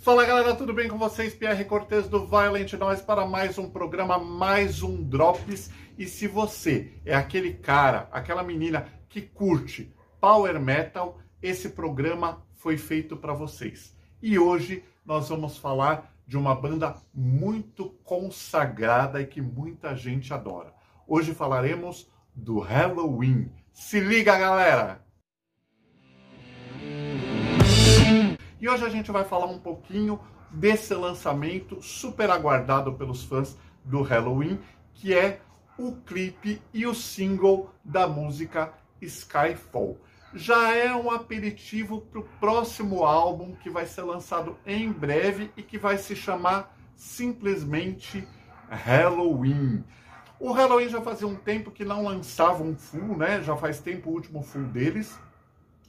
Fala galera, tudo bem com vocês? Pierre Cortes do Violent Noise para mais um programa, mais um Drops. E se você é aquele cara, aquela menina que curte Power Metal, esse programa foi feito para vocês. E hoje nós vamos falar de uma banda muito consagrada e que muita gente adora. Hoje falaremos do Halloween. Se liga, galera! E hoje a gente vai falar um pouquinho desse lançamento super aguardado pelos fãs do Halloween, que é o clipe e o single da música Skyfall. Já é um aperitivo para o próximo álbum que vai ser lançado em breve e que vai se chamar simplesmente Halloween. O Halloween já fazia um tempo que não lançava um full, né? Já faz tempo o último full deles.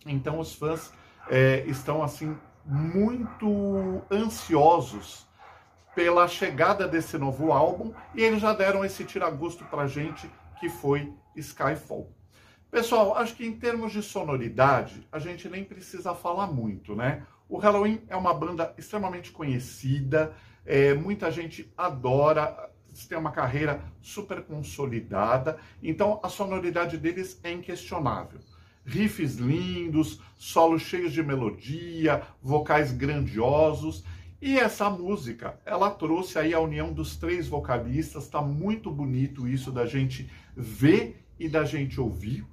Então os fãs é, estão assim muito ansiosos pela chegada desse novo álbum e eles já deram esse tiragosto pra gente que foi Skyfall. Pessoal, acho que em termos de sonoridade, a gente nem precisa falar muito, né? O Halloween é uma banda extremamente conhecida, é, muita gente adora, tem uma carreira super consolidada, então a sonoridade deles é inquestionável riffs lindos, solos cheios de melodia, vocais grandiosos. E essa música, ela trouxe aí a união dos três vocalistas, tá muito bonito isso da gente ver e da gente ouvir.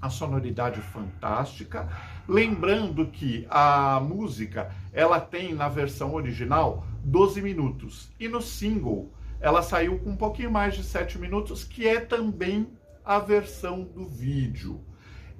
A sonoridade fantástica. Lembrando que a música, ela tem na versão original 12 minutos e no single ela saiu com um pouquinho mais de 7 minutos, que é também a versão do vídeo.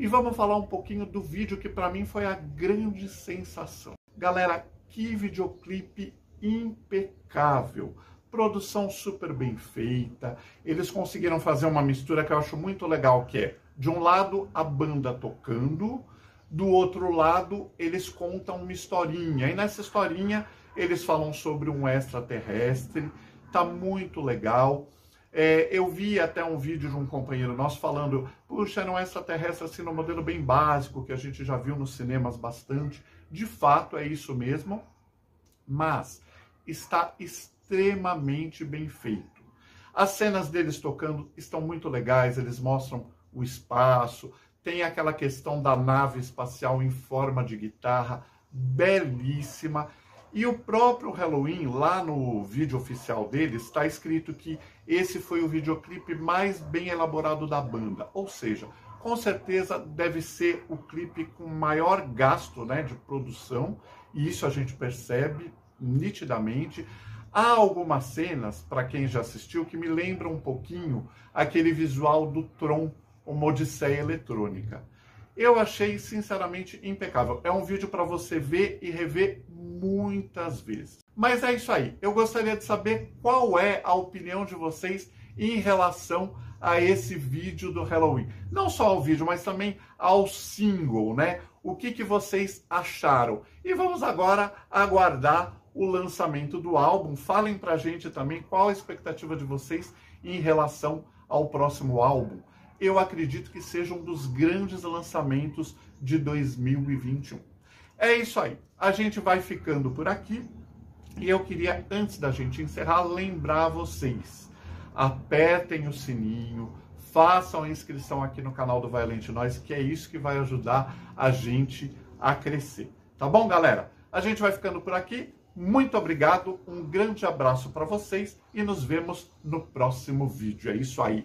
E vamos falar um pouquinho do vídeo que para mim foi a grande sensação. Galera, que videoclipe impecável. Produção super bem feita. Eles conseguiram fazer uma mistura que eu acho muito legal, que é de um lado a banda tocando, do outro lado eles contam uma historinha. E nessa historinha eles falam sobre um extraterrestre. Tá muito legal. É, eu vi até um vídeo de um companheiro nosso falando, puxa, não é extraterrestre assim no modelo bem básico, que a gente já viu nos cinemas bastante. De fato, é isso mesmo, mas está extremamente bem feito. As cenas deles tocando estão muito legais, eles mostram o espaço, tem aquela questão da nave espacial em forma de guitarra, belíssima. E o próprio Halloween, lá no vídeo oficial deles, está escrito que esse foi o videoclipe mais bem elaborado da banda. Ou seja, com certeza deve ser o clipe com maior gasto né, de produção, e isso a gente percebe nitidamente. Há algumas cenas, para quem já assistiu, que me lembram um pouquinho aquele visual do Tron, uma Odisseia Eletrônica. Eu achei sinceramente impecável. É um vídeo para você ver e rever muitas vezes. Mas é isso aí. Eu gostaria de saber qual é a opinião de vocês em relação a esse vídeo do Halloween. Não só ao vídeo, mas também ao single, né? O que, que vocês acharam? E vamos agora aguardar o lançamento do álbum. Falem pra gente também qual a expectativa de vocês em relação ao próximo álbum eu acredito que seja um dos grandes lançamentos de 2021. É isso aí. A gente vai ficando por aqui. E eu queria, antes da gente encerrar, lembrar vocês: apertem o sininho, façam a inscrição aqui no canal do Violent Noise, que é isso que vai ajudar a gente a crescer. Tá bom, galera? A gente vai ficando por aqui. Muito obrigado, um grande abraço para vocês e nos vemos no próximo vídeo. É isso aí.